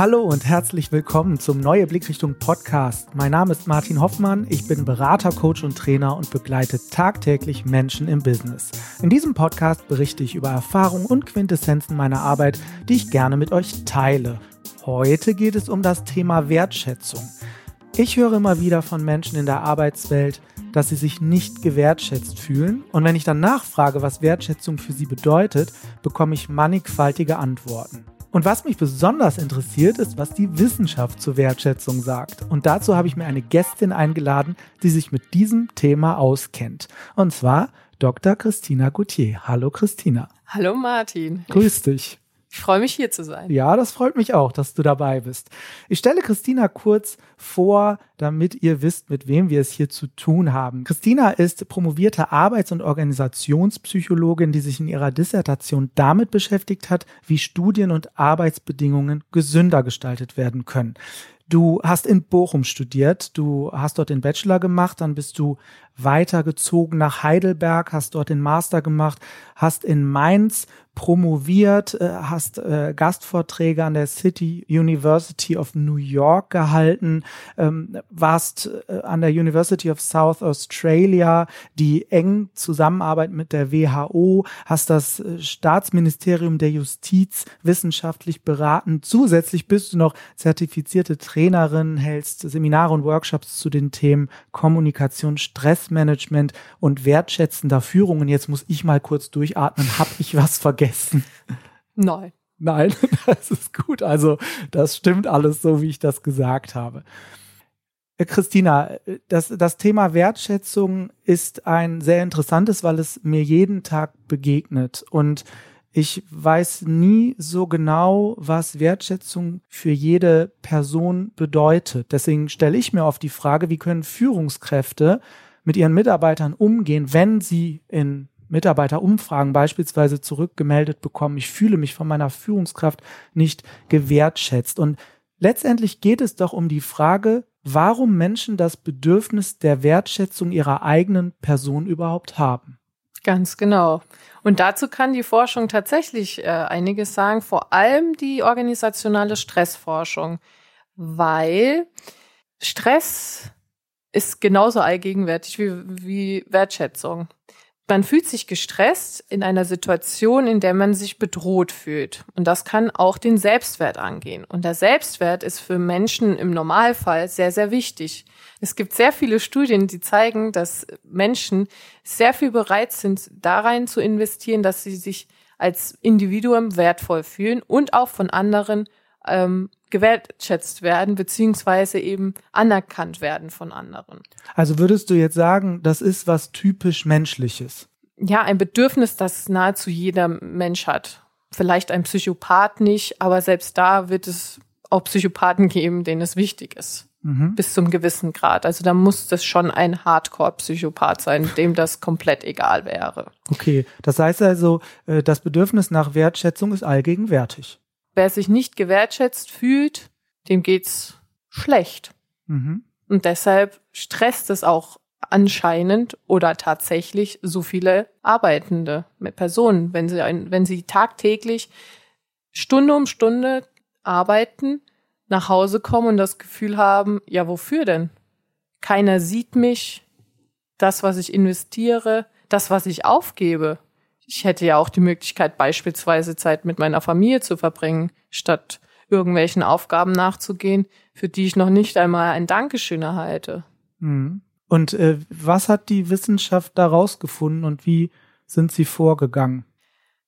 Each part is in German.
Hallo und herzlich willkommen zum Neue Blickrichtung Podcast. Mein Name ist Martin Hoffmann, ich bin Berater, Coach und Trainer und begleite tagtäglich Menschen im Business. In diesem Podcast berichte ich über Erfahrungen und Quintessenzen meiner Arbeit, die ich gerne mit euch teile. Heute geht es um das Thema Wertschätzung. Ich höre immer wieder von Menschen in der Arbeitswelt, dass sie sich nicht gewertschätzt fühlen. Und wenn ich dann nachfrage, was Wertschätzung für sie bedeutet, bekomme ich mannigfaltige Antworten. Und was mich besonders interessiert, ist, was die Wissenschaft zur Wertschätzung sagt. Und dazu habe ich mir eine Gästin eingeladen, die sich mit diesem Thema auskennt. Und zwar Dr. Christina Gauthier. Hallo Christina. Hallo Martin. Grüß dich. Ich freue mich hier zu sein. Ja, das freut mich auch, dass du dabei bist. Ich stelle Christina kurz vor, damit ihr wisst, mit wem wir es hier zu tun haben. Christina ist promovierte Arbeits- und Organisationspsychologin, die sich in ihrer Dissertation damit beschäftigt hat, wie Studien- und Arbeitsbedingungen gesünder gestaltet werden können. Du hast in Bochum studiert, du hast dort den Bachelor gemacht, dann bist du weitergezogen nach Heidelberg, hast dort den Master gemacht, hast in Mainz promoviert, äh, hast äh, Gastvorträge an der City University of New York gehalten, ähm, warst äh, an der University of South Australia, die eng zusammenarbeitet mit der WHO, hast das Staatsministerium der Justiz wissenschaftlich beraten. Zusätzlich bist du noch zertifizierte Trainerin, hältst Seminare und Workshops zu den Themen Kommunikation, Stressmanagement und wertschätzender Führung. Und jetzt muss ich mal kurz durchatmen. Hab ich was vergessen? Nein. Nein, das ist gut. Also das stimmt alles so, wie ich das gesagt habe. Äh, Christina, das, das Thema Wertschätzung ist ein sehr interessantes, weil es mir jeden Tag begegnet. Und ich weiß nie so genau, was Wertschätzung für jede Person bedeutet. Deswegen stelle ich mir oft die Frage, wie können Führungskräfte mit ihren Mitarbeitern umgehen, wenn sie in Mitarbeiterumfragen beispielsweise zurückgemeldet bekommen, ich fühle mich von meiner Führungskraft nicht gewertschätzt. Und letztendlich geht es doch um die Frage, warum Menschen das Bedürfnis der Wertschätzung ihrer eigenen Person überhaupt haben. Ganz genau. Und dazu kann die Forschung tatsächlich äh, einiges sagen, vor allem die organisationale Stressforschung, weil Stress ist genauso allgegenwärtig wie, wie Wertschätzung. Man fühlt sich gestresst in einer Situation, in der man sich bedroht fühlt. Und das kann auch den Selbstwert angehen. Und der Selbstwert ist für Menschen im Normalfall sehr, sehr wichtig. Es gibt sehr viele Studien, die zeigen, dass Menschen sehr viel bereit sind, darein zu investieren, dass sie sich als Individuum wertvoll fühlen und auch von anderen ähm, gewertschätzt werden, beziehungsweise eben anerkannt werden von anderen. Also würdest du jetzt sagen, das ist was typisch Menschliches? Ja, ein Bedürfnis, das nahezu jeder Mensch hat. Vielleicht ein Psychopath nicht, aber selbst da wird es auch Psychopathen geben, denen es wichtig ist. Mhm. Bis zum gewissen Grad. Also da muss das schon ein Hardcore-Psychopath sein, dem das komplett egal wäre. Okay, das heißt also, äh, das Bedürfnis nach Wertschätzung ist allgegenwärtig. Wer sich nicht gewertschätzt fühlt, dem geht's schlecht. Mhm. Und deshalb stresst es auch anscheinend oder tatsächlich so viele Arbeitende mit Personen, wenn sie, ein, wenn sie tagtäglich Stunde um Stunde arbeiten, nach Hause kommen und das Gefühl haben, ja, wofür denn? Keiner sieht mich, das, was ich investiere, das, was ich aufgebe, ich hätte ja auch die Möglichkeit, beispielsweise Zeit mit meiner Familie zu verbringen, statt irgendwelchen Aufgaben nachzugehen, für die ich noch nicht einmal ein Dankeschön erhalte. Mhm. Und äh, was hat die Wissenschaft da rausgefunden und wie sind sie vorgegangen?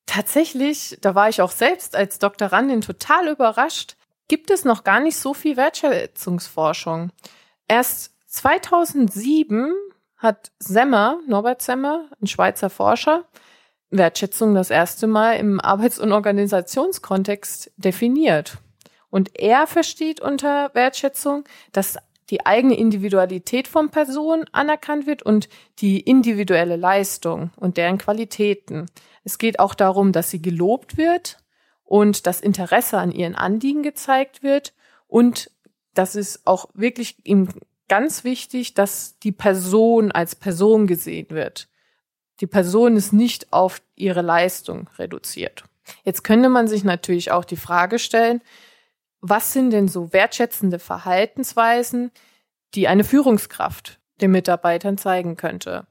Tatsächlich, da war ich auch selbst als Doktorandin total überrascht, gibt es noch gar nicht so viel Wertschätzungsforschung. Erst 2007 hat Semmer, Norbert Semmer, ein Schweizer Forscher, Wertschätzung das erste Mal im Arbeits- und Organisationskontext definiert. Und er versteht unter Wertschätzung, dass die eigene Individualität von Personen anerkannt wird und die individuelle Leistung und deren Qualitäten. Es geht auch darum, dass sie gelobt wird und das Interesse an ihren Anliegen gezeigt wird und das ist auch wirklich ihm ganz wichtig, dass die Person als Person gesehen wird die Person ist nicht auf ihre Leistung reduziert. Jetzt könnte man sich natürlich auch die Frage stellen, was sind denn so wertschätzende Verhaltensweisen, die eine Führungskraft den Mitarbeitern zeigen könnte.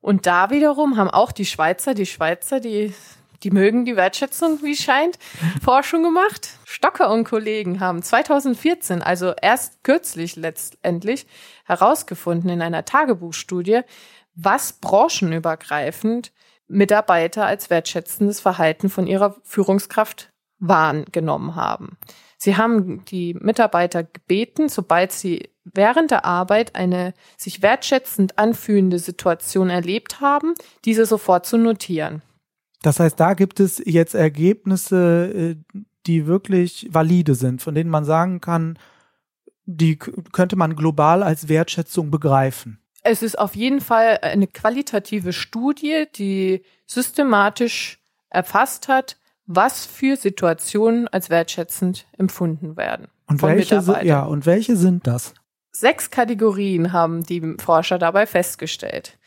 Und da wiederum haben auch die Schweizer, die Schweizer, die, die mögen die Wertschätzung, wie scheint, Forschung gemacht. Stocker und Kollegen haben 2014, also erst kürzlich letztendlich, herausgefunden in einer Tagebuchstudie, was branchenübergreifend Mitarbeiter als wertschätzendes Verhalten von ihrer Führungskraft wahrgenommen haben. Sie haben die Mitarbeiter gebeten, sobald sie während der Arbeit eine sich wertschätzend anfühlende Situation erlebt haben, diese sofort zu notieren. Das heißt, da gibt es jetzt Ergebnisse, äh, die wirklich valide sind, von denen man sagen kann, die könnte man global als Wertschätzung begreifen. Es ist auf jeden Fall eine qualitative Studie, die systematisch erfasst hat, was für Situationen als wertschätzend empfunden werden. Und welche, ja, und welche sind das? Sechs Kategorien haben die Forscher dabei festgestellt.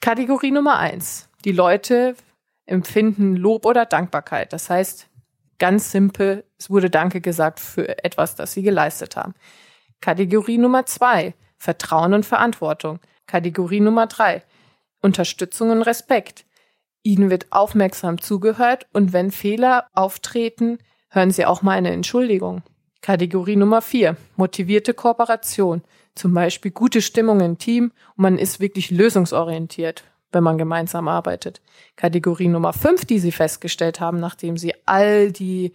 Kategorie Nummer eins. Die Leute empfinden Lob oder Dankbarkeit. Das heißt, ganz simpel, es wurde Danke gesagt für etwas, das sie geleistet haben. Kategorie Nummer zwei. Vertrauen und Verantwortung. Kategorie Nummer drei. Unterstützung und Respekt. Ihnen wird aufmerksam zugehört und wenn Fehler auftreten, hören Sie auch mal eine Entschuldigung. Kategorie Nummer vier: Motivierte Kooperation. Zum Beispiel gute Stimmung im Team und man ist wirklich lösungsorientiert, wenn man gemeinsam arbeitet. Kategorie Nummer fünf, die Sie festgestellt haben, nachdem Sie all die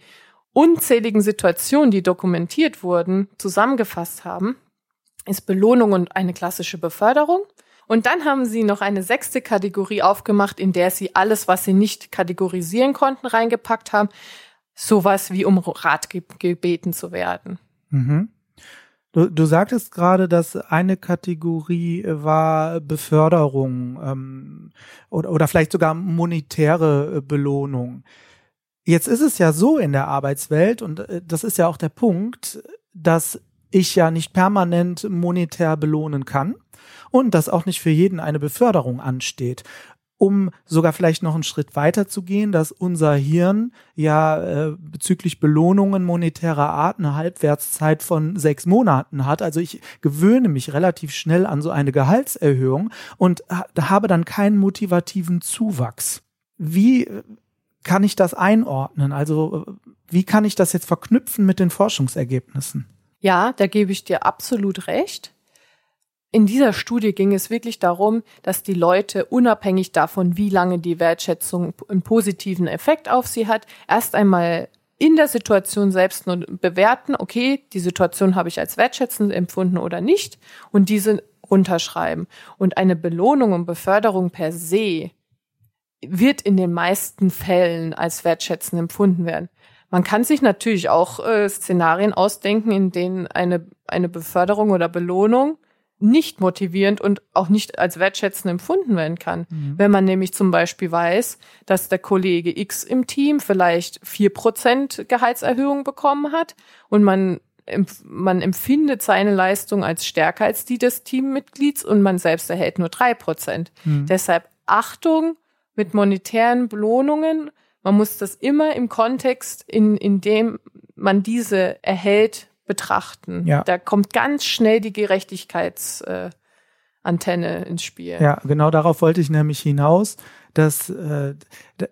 unzähligen Situationen, die dokumentiert wurden, zusammengefasst haben, ist Belohnung und eine klassische Beförderung. Und dann haben sie noch eine sechste Kategorie aufgemacht, in der sie alles, was sie nicht kategorisieren konnten, reingepackt haben. Sowas wie um Rat gebeten zu werden. Mhm. Du, du sagtest gerade, dass eine Kategorie war Beförderung ähm, oder, oder vielleicht sogar monetäre Belohnung. Jetzt ist es ja so in der Arbeitswelt, und äh, das ist ja auch der Punkt, dass ich ja nicht permanent monetär belohnen kann und dass auch nicht für jeden eine Beförderung ansteht. Um sogar vielleicht noch einen Schritt weiter zu gehen, dass unser Hirn ja äh, bezüglich Belohnungen monetärer Art eine Halbwertszeit von sechs Monaten hat. Also ich gewöhne mich relativ schnell an so eine Gehaltserhöhung und ha habe dann keinen motivativen Zuwachs. Wie äh, kann ich das einordnen? Also äh, wie kann ich das jetzt verknüpfen mit den Forschungsergebnissen? Ja, da gebe ich dir absolut recht. In dieser Studie ging es wirklich darum, dass die Leute unabhängig davon, wie lange die Wertschätzung einen positiven Effekt auf sie hat, erst einmal in der Situation selbst nur bewerten, okay, die Situation habe ich als wertschätzend empfunden oder nicht und diese runterschreiben. Und eine Belohnung und Beförderung per se wird in den meisten Fällen als wertschätzend empfunden werden. Man kann sich natürlich auch äh, Szenarien ausdenken, in denen eine, eine Beförderung oder Belohnung nicht motivierend und auch nicht als wertschätzend empfunden werden kann. Mhm. Wenn man nämlich zum Beispiel weiß, dass der Kollege X im Team vielleicht vier Prozent Gehaltserhöhung bekommen hat und man man empfindet seine Leistung als stärker als die des Teammitglieds und man selbst erhält nur drei Prozent. Mhm. Deshalb Achtung mit monetären Belohnungen man muss das immer im Kontext, in, in dem man diese erhält, betrachten. Ja. Da kommt ganz schnell die Gerechtigkeitsantenne äh, ins Spiel. Ja, genau darauf wollte ich nämlich hinaus, dass, äh,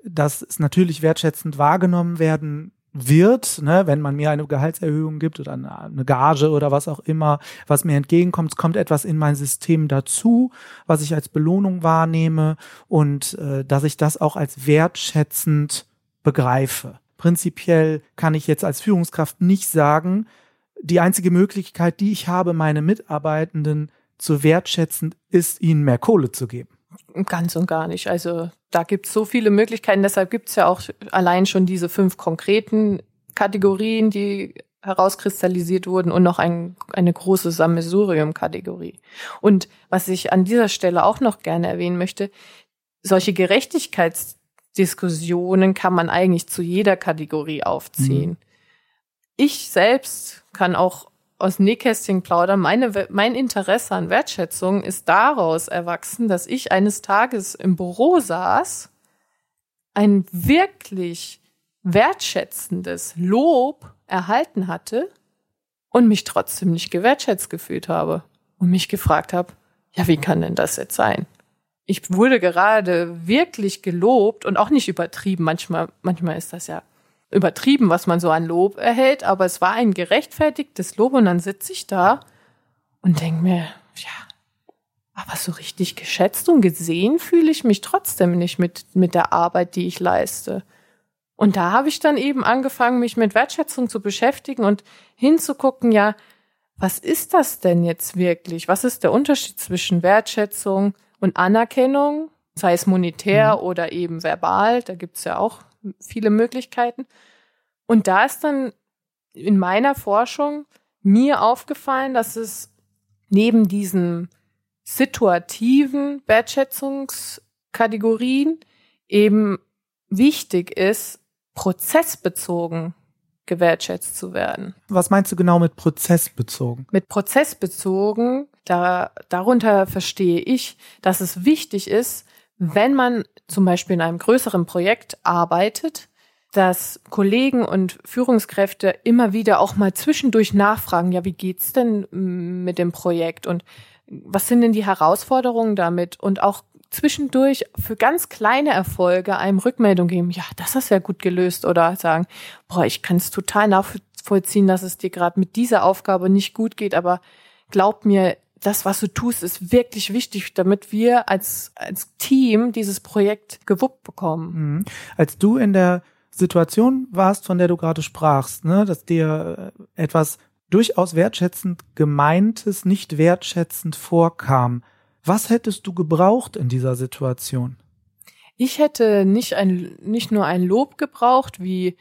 dass es natürlich wertschätzend wahrgenommen werden wird, ne, wenn man mir eine Gehaltserhöhung gibt oder eine Gage oder was auch immer, was mir entgegenkommt, es kommt etwas in mein System dazu, was ich als Belohnung wahrnehme und äh, dass ich das auch als wertschätzend begreife. Prinzipiell kann ich jetzt als Führungskraft nicht sagen, die einzige Möglichkeit, die ich habe, meine Mitarbeitenden zu wertschätzen, ist ihnen mehr Kohle zu geben. Ganz und gar nicht. Also da gibt es so viele Möglichkeiten. Deshalb gibt es ja auch allein schon diese fünf konkreten Kategorien, die herauskristallisiert wurden und noch ein, eine große Sammelsurium-Kategorie. Und was ich an dieser Stelle auch noch gerne erwähnen möchte, solche Gerechtigkeitsdiskussionen kann man eigentlich zu jeder Kategorie aufziehen. Mhm. Ich selbst kann auch aus Nähkästchen plaudern. Meine, mein Interesse an Wertschätzung ist daraus erwachsen, dass ich eines Tages im Büro saß, einen wirklich wertschätzendes Lob erhalten hatte und mich trotzdem nicht gewertschätzt gefühlt habe und mich gefragt habe, ja, wie kann denn das jetzt sein? Ich wurde gerade wirklich gelobt und auch nicht übertrieben. Manchmal, manchmal ist das ja übertrieben, was man so an Lob erhält, aber es war ein gerechtfertigtes Lob und dann sitze ich da und denke mir, ja, aber so richtig geschätzt und gesehen fühle ich mich trotzdem nicht mit, mit der Arbeit, die ich leiste. Und da habe ich dann eben angefangen, mich mit Wertschätzung zu beschäftigen und hinzugucken, ja, was ist das denn jetzt wirklich? Was ist der Unterschied zwischen Wertschätzung und Anerkennung, sei es monetär mhm. oder eben verbal? Da gibt es ja auch viele Möglichkeiten. Und da ist dann in meiner Forschung mir aufgefallen, dass es neben diesen situativen Wertschätzungskategorien eben wichtig ist, prozessbezogen gewertschätzt zu werden. Was meinst du genau mit prozessbezogen? Mit prozessbezogen, da, darunter verstehe ich, dass es wichtig ist, wenn man zum Beispiel in einem größeren Projekt arbeitet, dass Kollegen und Führungskräfte immer wieder auch mal zwischendurch nachfragen, ja, wie geht's denn mit dem Projekt? Und was sind denn die Herausforderungen damit? Und auch zwischendurch für ganz kleine Erfolge einem Rückmeldung geben, ja, das hast du ja gut gelöst. Oder sagen, boah, ich kann es total nachvollziehen, dass es dir gerade mit dieser Aufgabe nicht gut geht, aber glaub mir, das, was du tust, ist wirklich wichtig, damit wir als, als Team dieses Projekt gewuppt bekommen. Mhm. Als du in der Situation warst, von der du gerade sprachst, ne, dass dir äh, etwas durchaus wertschätzend gemeintes nicht wertschätzend vorkam, was hättest du gebraucht in dieser Situation? Ich hätte nicht ein, nicht nur ein Lob gebraucht, wie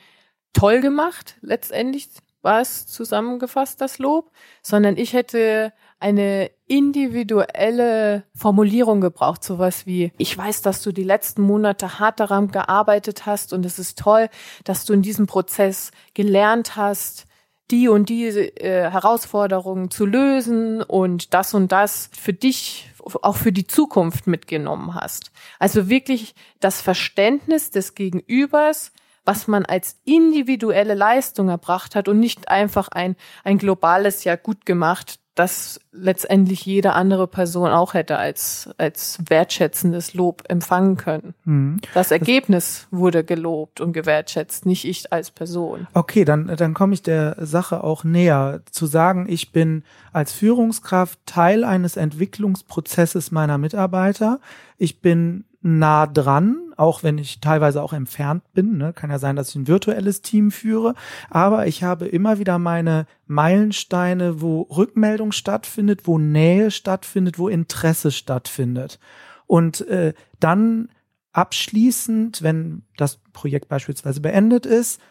toll gemacht, letztendlich war es zusammengefasst, das Lob, sondern ich hätte eine individuelle Formulierung gebraucht, sowas wie, ich weiß, dass du die letzten Monate hart daran gearbeitet hast und es ist toll, dass du in diesem Prozess gelernt hast, die und die äh, Herausforderungen zu lösen und das und das für dich auch für die Zukunft mitgenommen hast. Also wirklich das Verständnis des Gegenübers, was man als individuelle Leistung erbracht hat und nicht einfach ein, ein globales ja gut gemacht, das letztendlich jede andere Person auch hätte als, als wertschätzendes Lob empfangen können. Mhm. Das Ergebnis das wurde gelobt und gewertschätzt, nicht ich als Person. Okay, dann, dann komme ich der Sache auch näher. Zu sagen, ich bin als Führungskraft Teil eines Entwicklungsprozesses meiner Mitarbeiter. Ich bin nah dran, auch wenn ich teilweise auch entfernt bin. Ne? Kann ja sein, dass ich ein virtuelles Team führe, aber ich habe immer wieder meine Meilensteine, wo Rückmeldung stattfindet, wo Nähe stattfindet, wo Interesse stattfindet. Und äh, dann abschließend, wenn das Projekt beispielsweise beendet ist,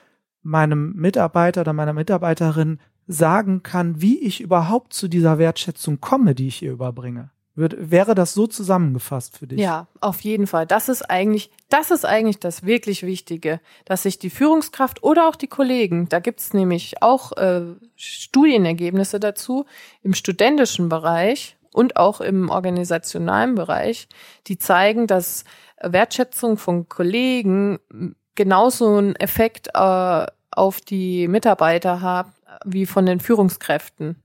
meinem Mitarbeiter oder meiner Mitarbeiterin sagen kann, wie ich überhaupt zu dieser Wertschätzung komme, die ich ihr überbringe. Würde, wäre das so zusammengefasst für dich? Ja, auf jeden Fall. Das ist eigentlich, das ist eigentlich das wirklich Wichtige, dass sich die Führungskraft oder auch die Kollegen, da gibt's nämlich auch äh, Studienergebnisse dazu im studentischen Bereich und auch im organisationalen Bereich, die zeigen, dass Wertschätzung von Kollegen genauso einen Effekt äh, auf die Mitarbeiter hat wie von den Führungskräften.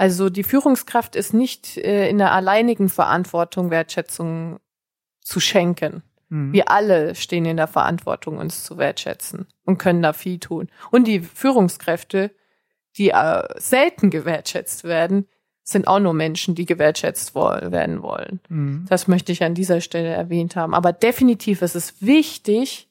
Also die Führungskraft ist nicht äh, in der alleinigen Verantwortung, Wertschätzung zu schenken. Mhm. Wir alle stehen in der Verantwortung, uns zu wertschätzen und können da viel tun. Und die Führungskräfte, die äh, selten gewertschätzt werden, sind auch nur Menschen, die gewertschätzt wollen, werden wollen. Mhm. Das möchte ich an dieser Stelle erwähnt haben. Aber definitiv ist es wichtig,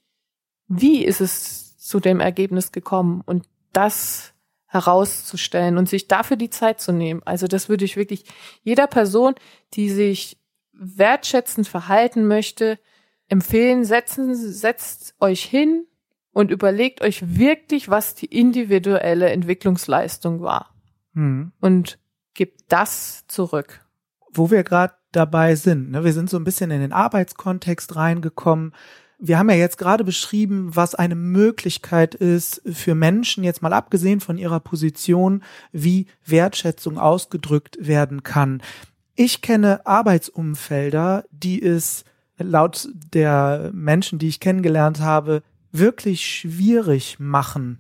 wie ist es zu dem Ergebnis gekommen? Und das herauszustellen und sich dafür die Zeit zu nehmen. Also das würde ich wirklich jeder Person, die sich wertschätzend verhalten möchte, empfehlen, setzen, setzt euch hin und überlegt euch wirklich, was die individuelle Entwicklungsleistung war. Hm. Und gebt das zurück. Wo wir gerade dabei sind, ne, wir sind so ein bisschen in den Arbeitskontext reingekommen wir haben ja jetzt gerade beschrieben, was eine Möglichkeit ist für Menschen, jetzt mal abgesehen von ihrer Position, wie Wertschätzung ausgedrückt werden kann. Ich kenne Arbeitsumfelder, die es laut der Menschen, die ich kennengelernt habe, wirklich schwierig machen,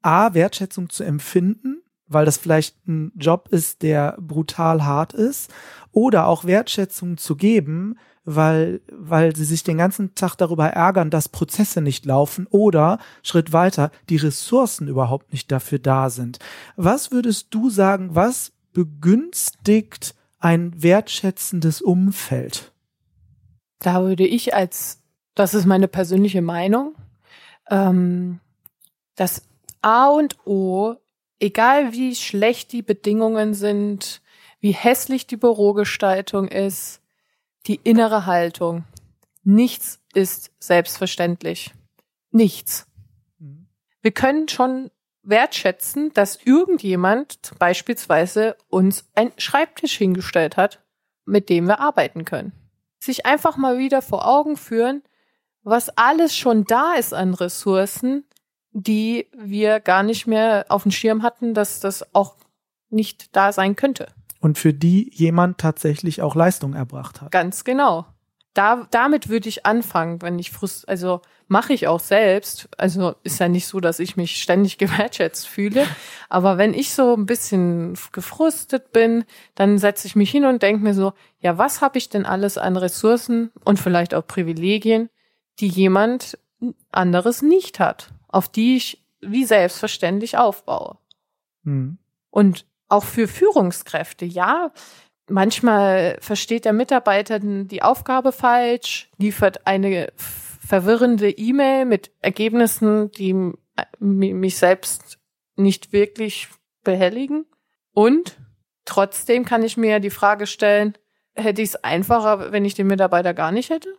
A, Wertschätzung zu empfinden, weil das vielleicht ein Job ist, der brutal hart ist, oder auch Wertschätzung zu geben, weil, weil sie sich den ganzen Tag darüber ärgern, dass Prozesse nicht laufen oder Schritt weiter, die Ressourcen überhaupt nicht dafür da sind. Was würdest du sagen, was begünstigt ein wertschätzendes Umfeld? Da würde ich als, das ist meine persönliche Meinung, ähm, das A und O, egal wie schlecht die Bedingungen sind, wie hässlich die Bürogestaltung ist, die innere Haltung. Nichts ist selbstverständlich. Nichts. Wir können schon wertschätzen, dass irgendjemand beispielsweise uns einen Schreibtisch hingestellt hat, mit dem wir arbeiten können. Sich einfach mal wieder vor Augen führen, was alles schon da ist an Ressourcen, die wir gar nicht mehr auf dem Schirm hatten, dass das auch nicht da sein könnte. Und für die jemand tatsächlich auch Leistung erbracht hat. Ganz genau. Da, damit würde ich anfangen, wenn ich frust, also mache ich auch selbst. Also ist ja nicht so, dass ich mich ständig gewertschätzt fühle. Aber wenn ich so ein bisschen gefrustet bin, dann setze ich mich hin und denke mir so, ja, was habe ich denn alles an Ressourcen und vielleicht auch Privilegien, die jemand anderes nicht hat, auf die ich wie selbstverständlich aufbaue. Hm. Und auch für Führungskräfte, ja, manchmal versteht der Mitarbeiter die Aufgabe falsch, liefert eine verwirrende E-Mail mit Ergebnissen, die mich selbst nicht wirklich behelligen. Und trotzdem kann ich mir die Frage stellen, hätte ich es einfacher, wenn ich den Mitarbeiter gar nicht hätte?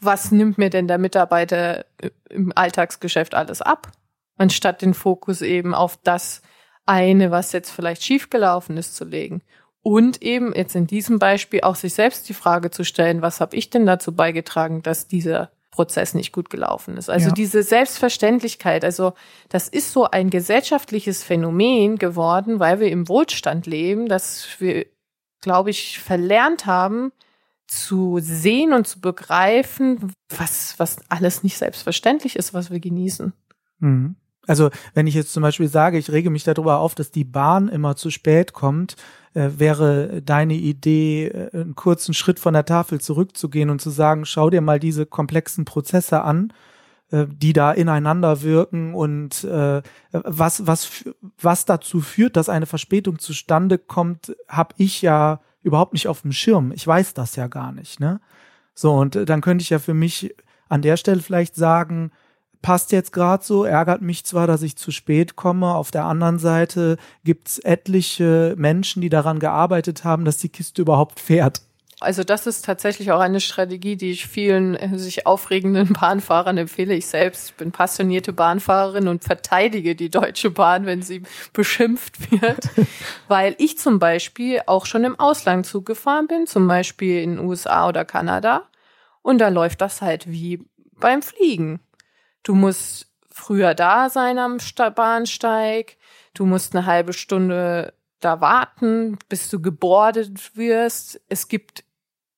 Was nimmt mir denn der Mitarbeiter im Alltagsgeschäft alles ab? Anstatt den Fokus eben auf das eine, was jetzt vielleicht schiefgelaufen ist, zu legen. Und eben jetzt in diesem Beispiel auch sich selbst die Frage zu stellen, was habe ich denn dazu beigetragen, dass dieser Prozess nicht gut gelaufen ist. Also ja. diese Selbstverständlichkeit, also das ist so ein gesellschaftliches Phänomen geworden, weil wir im Wohlstand leben, dass wir, glaube ich, verlernt haben, zu sehen und zu begreifen, was, was alles nicht selbstverständlich ist, was wir genießen. Mhm. Also wenn ich jetzt zum Beispiel sage, ich rege mich darüber auf, dass die Bahn immer zu spät kommt, äh, wäre deine Idee, äh, einen kurzen Schritt von der Tafel zurückzugehen und zu sagen, schau dir mal diese komplexen Prozesse an, äh, die da ineinander wirken und äh, was, was, was dazu führt, dass eine Verspätung zustande kommt, habe ich ja überhaupt nicht auf dem Schirm. Ich weiß das ja gar nicht. Ne? So, und dann könnte ich ja für mich an der Stelle vielleicht sagen, passt jetzt gerade so, ärgert mich zwar, dass ich zu spät komme. Auf der anderen Seite gibt's etliche Menschen, die daran gearbeitet haben, dass die Kiste überhaupt fährt. Also das ist tatsächlich auch eine Strategie, die ich vielen äh, sich aufregenden Bahnfahrern empfehle. Ich selbst bin passionierte Bahnfahrerin und verteidige die Deutsche Bahn, wenn sie beschimpft wird, weil ich zum Beispiel auch schon im Ausland Zug gefahren bin, zum Beispiel in USA oder Kanada. Und da läuft das halt wie beim Fliegen. Du musst früher da sein am Bahnsteig. Du musst eine halbe Stunde da warten, bis du gebordet wirst. Es gibt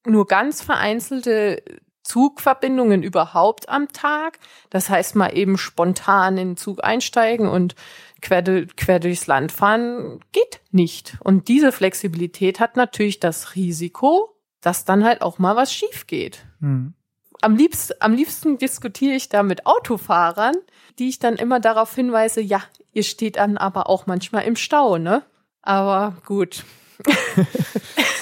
nur ganz vereinzelte Zugverbindungen überhaupt am Tag. Das heißt, mal eben spontan in den Zug einsteigen und quer, quer durchs Land fahren geht nicht. Und diese Flexibilität hat natürlich das Risiko, dass dann halt auch mal was schief geht. Hm am liebsten, am liebsten diskutiere ich da mit Autofahrern, die ich dann immer darauf hinweise, ja, ihr steht dann aber auch manchmal im Stau, ne? Aber gut.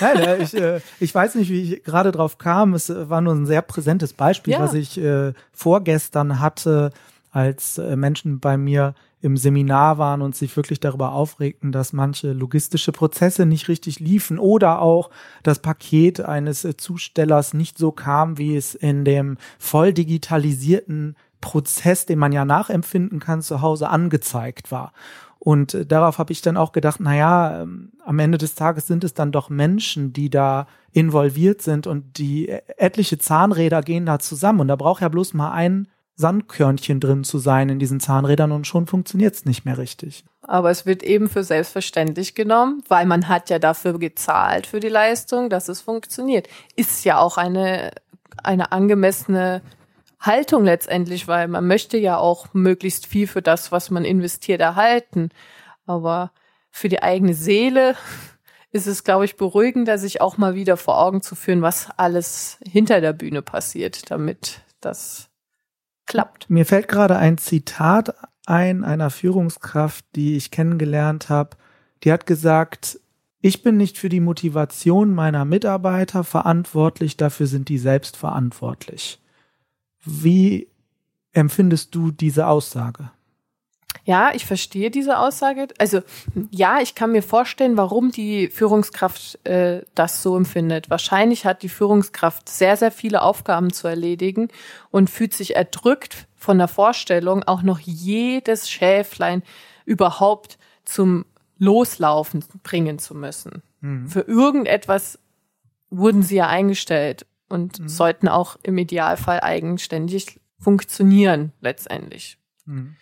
Nein, ich, äh, ich weiß nicht, wie ich gerade drauf kam. Es war nur ein sehr präsentes Beispiel, ja. was ich äh, vorgestern hatte, als äh, Menschen bei mir im Seminar waren und sich wirklich darüber aufregten, dass manche logistische Prozesse nicht richtig liefen oder auch das Paket eines äh, Zustellers nicht so kam, wie es in dem voll digitalisierten Prozess, den man ja nachempfinden kann, zu Hause angezeigt war. Und äh, darauf habe ich dann auch gedacht, na ja, ähm, am Ende des Tages sind es dann doch Menschen, die da involviert sind und die äh, etliche Zahnräder gehen da zusammen und da braucht ja bloß mal ein Sandkörnchen drin zu sein in diesen Zahnrädern und schon funktioniert es nicht mehr richtig. Aber es wird eben für selbstverständlich genommen, weil man hat ja dafür gezahlt für die Leistung, dass es funktioniert. Ist ja auch eine, eine angemessene Haltung letztendlich, weil man möchte ja auch möglichst viel für das, was man investiert, erhalten. Aber für die eigene Seele ist es, glaube ich, beruhigender, sich auch mal wieder vor Augen zu führen, was alles hinter der Bühne passiert, damit das klappt. Mir fällt gerade ein Zitat ein einer Führungskraft, die ich kennengelernt habe. Die hat gesagt, ich bin nicht für die Motivation meiner Mitarbeiter verantwortlich, dafür sind die selbst verantwortlich. Wie empfindest du diese Aussage? Ja, ich verstehe diese Aussage. Also ja, ich kann mir vorstellen, warum die Führungskraft äh, das so empfindet. Wahrscheinlich hat die Führungskraft sehr, sehr viele Aufgaben zu erledigen und fühlt sich erdrückt von der Vorstellung, auch noch jedes Schäflein überhaupt zum Loslaufen bringen zu müssen. Mhm. Für irgendetwas wurden sie ja eingestellt und mhm. sollten auch im Idealfall eigenständig funktionieren letztendlich. Mhm.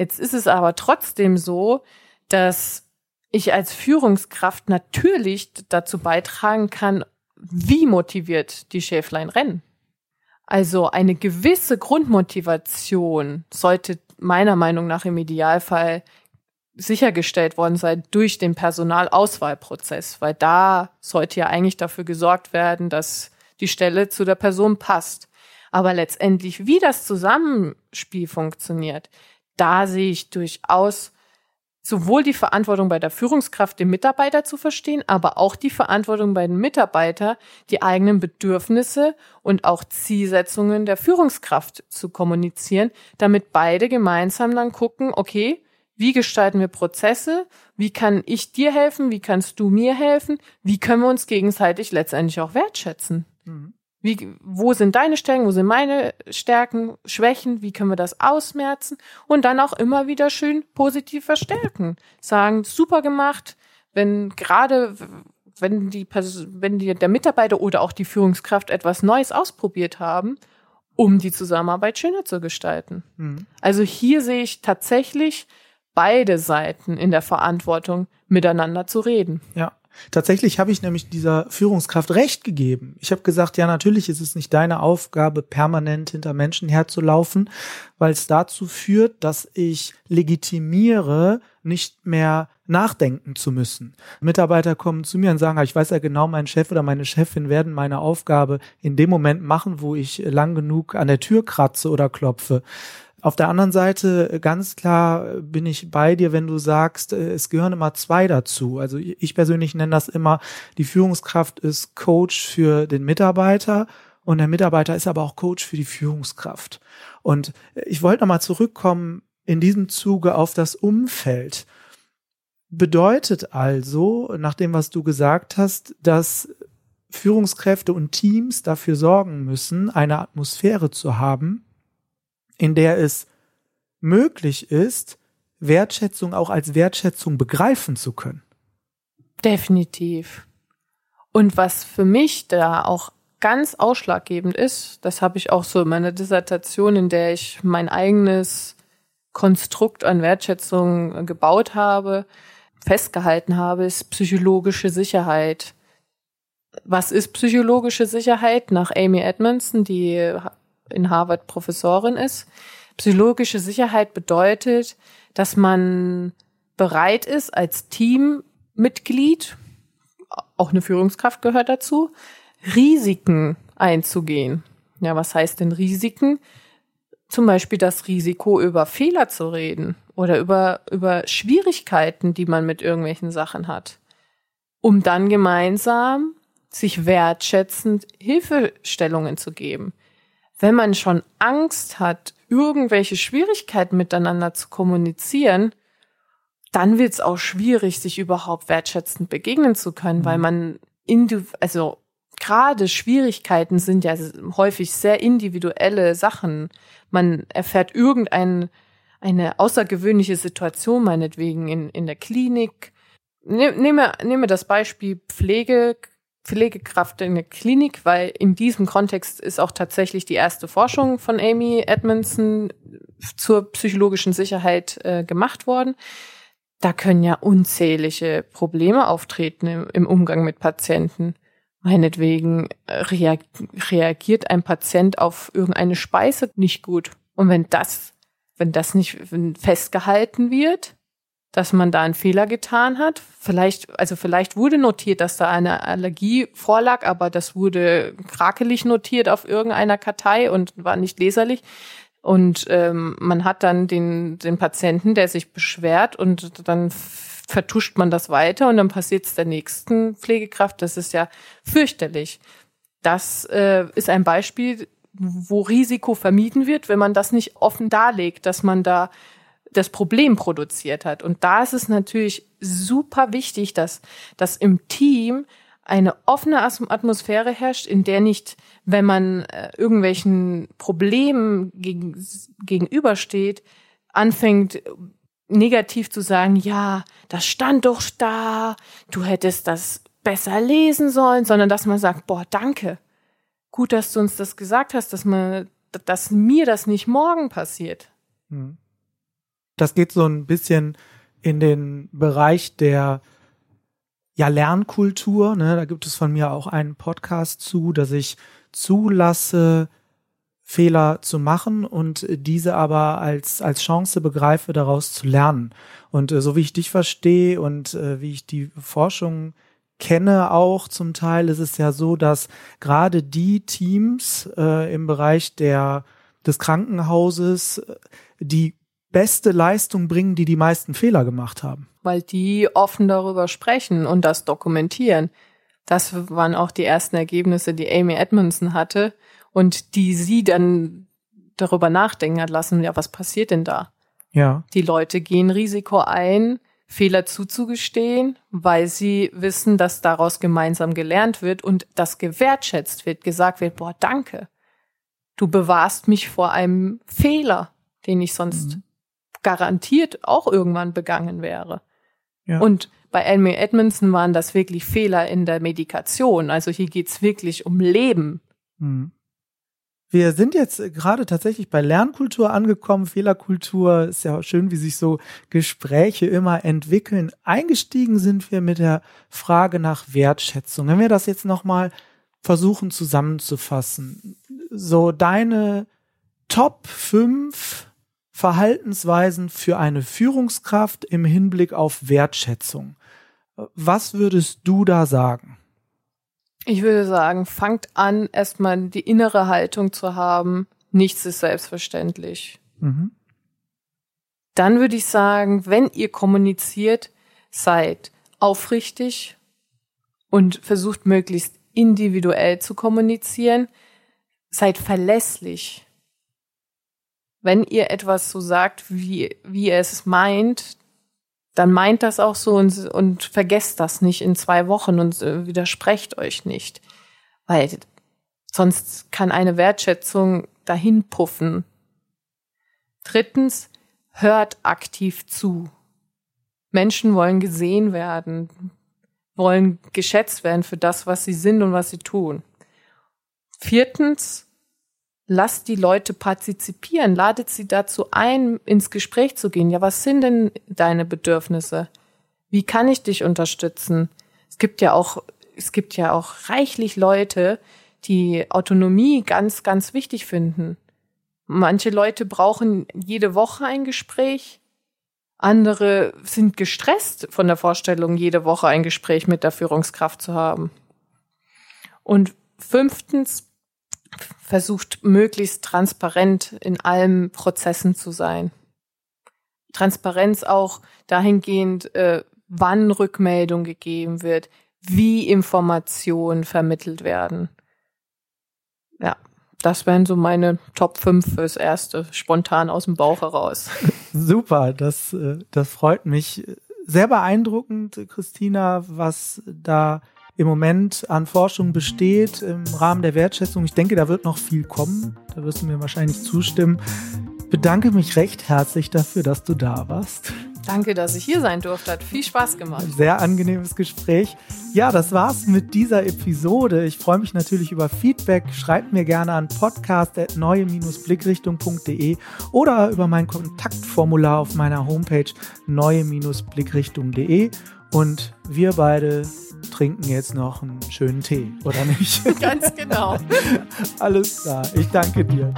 Jetzt ist es aber trotzdem so, dass ich als Führungskraft natürlich dazu beitragen kann, wie motiviert die Schäflein rennen. Also eine gewisse Grundmotivation sollte meiner Meinung nach im Idealfall sichergestellt worden sein durch den Personalauswahlprozess, weil da sollte ja eigentlich dafür gesorgt werden, dass die Stelle zu der Person passt. Aber letztendlich, wie das Zusammenspiel funktioniert, da sehe ich durchaus sowohl die Verantwortung bei der Führungskraft, den Mitarbeiter zu verstehen, aber auch die Verantwortung bei den Mitarbeitern, die eigenen Bedürfnisse und auch Zielsetzungen der Führungskraft zu kommunizieren, damit beide gemeinsam dann gucken, okay, wie gestalten wir Prozesse? Wie kann ich dir helfen? Wie kannst du mir helfen? Wie können wir uns gegenseitig letztendlich auch wertschätzen? Mhm. Wie, wo sind deine Stärken? Wo sind meine Stärken, Schwächen? Wie können wir das ausmerzen? Und dann auch immer wieder schön positiv verstärken. Sagen, super gemacht. Wenn gerade, wenn die, wenn die, der Mitarbeiter oder auch die Führungskraft etwas Neues ausprobiert haben, um die Zusammenarbeit schöner zu gestalten. Mhm. Also hier sehe ich tatsächlich beide Seiten in der Verantwortung, miteinander zu reden. Ja. Tatsächlich habe ich nämlich dieser Führungskraft recht gegeben. Ich habe gesagt, ja, natürlich ist es nicht deine Aufgabe, permanent hinter Menschen herzulaufen, weil es dazu führt, dass ich legitimiere, nicht mehr nachdenken zu müssen. Mitarbeiter kommen zu mir und sagen, ich weiß ja genau, mein Chef oder meine Chefin werden meine Aufgabe in dem Moment machen, wo ich lang genug an der Tür kratze oder klopfe. Auf der anderen Seite äh, ganz klar äh, bin ich bei dir, wenn du sagst, äh, es gehören immer zwei dazu. Also ich persönlich nenne das immer, die Führungskraft ist Coach für den Mitarbeiter und der Mitarbeiter ist aber auch Coach für die Führungskraft. Und ich wollte nochmal zurückkommen in diesem Zuge auf das Umfeld. Bedeutet also, nach dem, was du gesagt hast, dass Führungskräfte und Teams dafür sorgen müssen, eine Atmosphäre zu haben, in der es möglich ist, Wertschätzung auch als Wertschätzung begreifen zu können. Definitiv. Und was für mich da auch ganz ausschlaggebend ist, das habe ich auch so in meiner Dissertation, in der ich mein eigenes Konstrukt an Wertschätzung gebaut habe, festgehalten habe, ist psychologische Sicherheit. Was ist psychologische Sicherheit? Nach Amy Edmondson, die in Harvard Professorin ist. Psychologische Sicherheit bedeutet, dass man bereit ist, als Teammitglied, auch eine Führungskraft gehört dazu, Risiken einzugehen. Ja, was heißt denn Risiken? Zum Beispiel das Risiko, über Fehler zu reden oder über, über Schwierigkeiten, die man mit irgendwelchen Sachen hat, um dann gemeinsam sich wertschätzend Hilfestellungen zu geben wenn man schon Angst hat, irgendwelche Schwierigkeiten miteinander zu kommunizieren, dann wird es auch schwierig, sich überhaupt wertschätzend begegnen zu können, mhm. weil man also gerade Schwierigkeiten sind ja häufig sehr individuelle Sachen. Man erfährt irgendeine eine außergewöhnliche Situation, meinetwegen in, in der Klinik. Ne, nehme, nehme das Beispiel Pflege, Pflegekraft in der Klinik, weil in diesem Kontext ist auch tatsächlich die erste Forschung von Amy Edmondson zur psychologischen Sicherheit äh, gemacht worden. Da können ja unzählige Probleme auftreten im, im Umgang mit Patienten. Meinetwegen äh, reagiert ein Patient auf irgendeine Speise nicht gut. Und wenn das, wenn das nicht festgehalten wird, dass man da einen Fehler getan hat. Vielleicht, also vielleicht wurde notiert, dass da eine Allergie vorlag, aber das wurde krakelig notiert auf irgendeiner Kartei und war nicht leserlich. Und ähm, man hat dann den, den Patienten, der sich beschwert und dann vertuscht man das weiter und dann passiert es der nächsten Pflegekraft. Das ist ja fürchterlich. Das äh, ist ein Beispiel, wo Risiko vermieden wird, wenn man das nicht offen darlegt, dass man da das Problem produziert hat. Und da ist es natürlich super wichtig, dass, dass im Team eine offene Atmosphäre herrscht, in der nicht, wenn man äh, irgendwelchen Problemen gegen, gegenübersteht, anfängt negativ zu sagen, ja, das stand doch da, du hättest das besser lesen sollen, sondern dass man sagt, boah, danke. Gut, dass du uns das gesagt hast, dass man, dass mir das nicht morgen passiert. Hm. Das geht so ein bisschen in den Bereich der ja, Lernkultur. Ne? Da gibt es von mir auch einen Podcast zu, dass ich zulasse, Fehler zu machen und diese aber als, als Chance begreife, daraus zu lernen. Und äh, so wie ich dich verstehe und äh, wie ich die Forschung kenne auch zum Teil, ist es ja so, dass gerade die Teams äh, im Bereich der, des Krankenhauses, äh, die beste Leistung bringen, die die meisten Fehler gemacht haben. Weil die offen darüber sprechen und das dokumentieren. Das waren auch die ersten Ergebnisse, die Amy Edmondson hatte und die sie dann darüber nachdenken hat lassen, ja, was passiert denn da? Ja. Die Leute gehen Risiko ein, Fehler zuzugestehen, weil sie wissen, dass daraus gemeinsam gelernt wird und das gewertschätzt wird, gesagt wird, boah, danke. Du bewahrst mich vor einem Fehler, den ich sonst mhm garantiert auch irgendwann begangen wäre. Ja. Und bei Elmer Edmondson waren das wirklich Fehler in der Medikation. Also hier geht's wirklich um Leben. Mhm. Wir sind jetzt gerade tatsächlich bei Lernkultur angekommen. Fehlerkultur ist ja schön, wie sich so Gespräche immer entwickeln. Eingestiegen sind wir mit der Frage nach Wertschätzung. Wenn wir das jetzt nochmal versuchen zusammenzufassen. So deine Top 5 Verhaltensweisen für eine Führungskraft im Hinblick auf Wertschätzung. Was würdest du da sagen? Ich würde sagen, fangt an, erstmal die innere Haltung zu haben, nichts ist selbstverständlich. Mhm. Dann würde ich sagen, wenn ihr kommuniziert, seid aufrichtig und versucht möglichst individuell zu kommunizieren, seid verlässlich wenn ihr etwas so sagt, wie, wie ihr es meint, dann meint das auch so und, und vergesst das nicht in zwei Wochen und äh, widersprecht euch nicht. Weil sonst kann eine Wertschätzung dahin puffen. Drittens, hört aktiv zu. Menschen wollen gesehen werden, wollen geschätzt werden für das, was sie sind und was sie tun. Viertens, lasst die Leute partizipieren, ladet sie dazu ein, ins Gespräch zu gehen. Ja, was sind denn deine Bedürfnisse? Wie kann ich dich unterstützen? Es gibt ja auch, es gibt ja auch reichlich Leute, die Autonomie ganz, ganz wichtig finden. Manche Leute brauchen jede Woche ein Gespräch. Andere sind gestresst von der Vorstellung, jede Woche ein Gespräch mit der Führungskraft zu haben. Und fünftens, versucht möglichst transparent in allen Prozessen zu sein. Transparenz auch dahingehend, äh, wann Rückmeldung gegeben wird, wie Informationen vermittelt werden. Ja, das wären so meine Top 5 fürs Erste, spontan aus dem Bauch heraus. Super, das, äh, das freut mich. Sehr beeindruckend, Christina, was da im Moment an Forschung besteht im Rahmen der Wertschätzung. Ich denke, da wird noch viel kommen. Da wirst du mir wahrscheinlich zustimmen. Ich bedanke mich recht herzlich dafür, dass du da warst. Danke, dass ich hier sein durfte. Hat viel Spaß gemacht. Sehr angenehmes Gespräch. Ja, das war's mit dieser Episode. Ich freue mich natürlich über Feedback. Schreibt mir gerne an podcast.neue-blickrichtung.de oder über mein Kontaktformular auf meiner Homepage neue-blickrichtung.de. Und wir beide trinken jetzt noch einen schönen Tee, oder nicht? Ganz genau. Alles klar. Ich danke dir.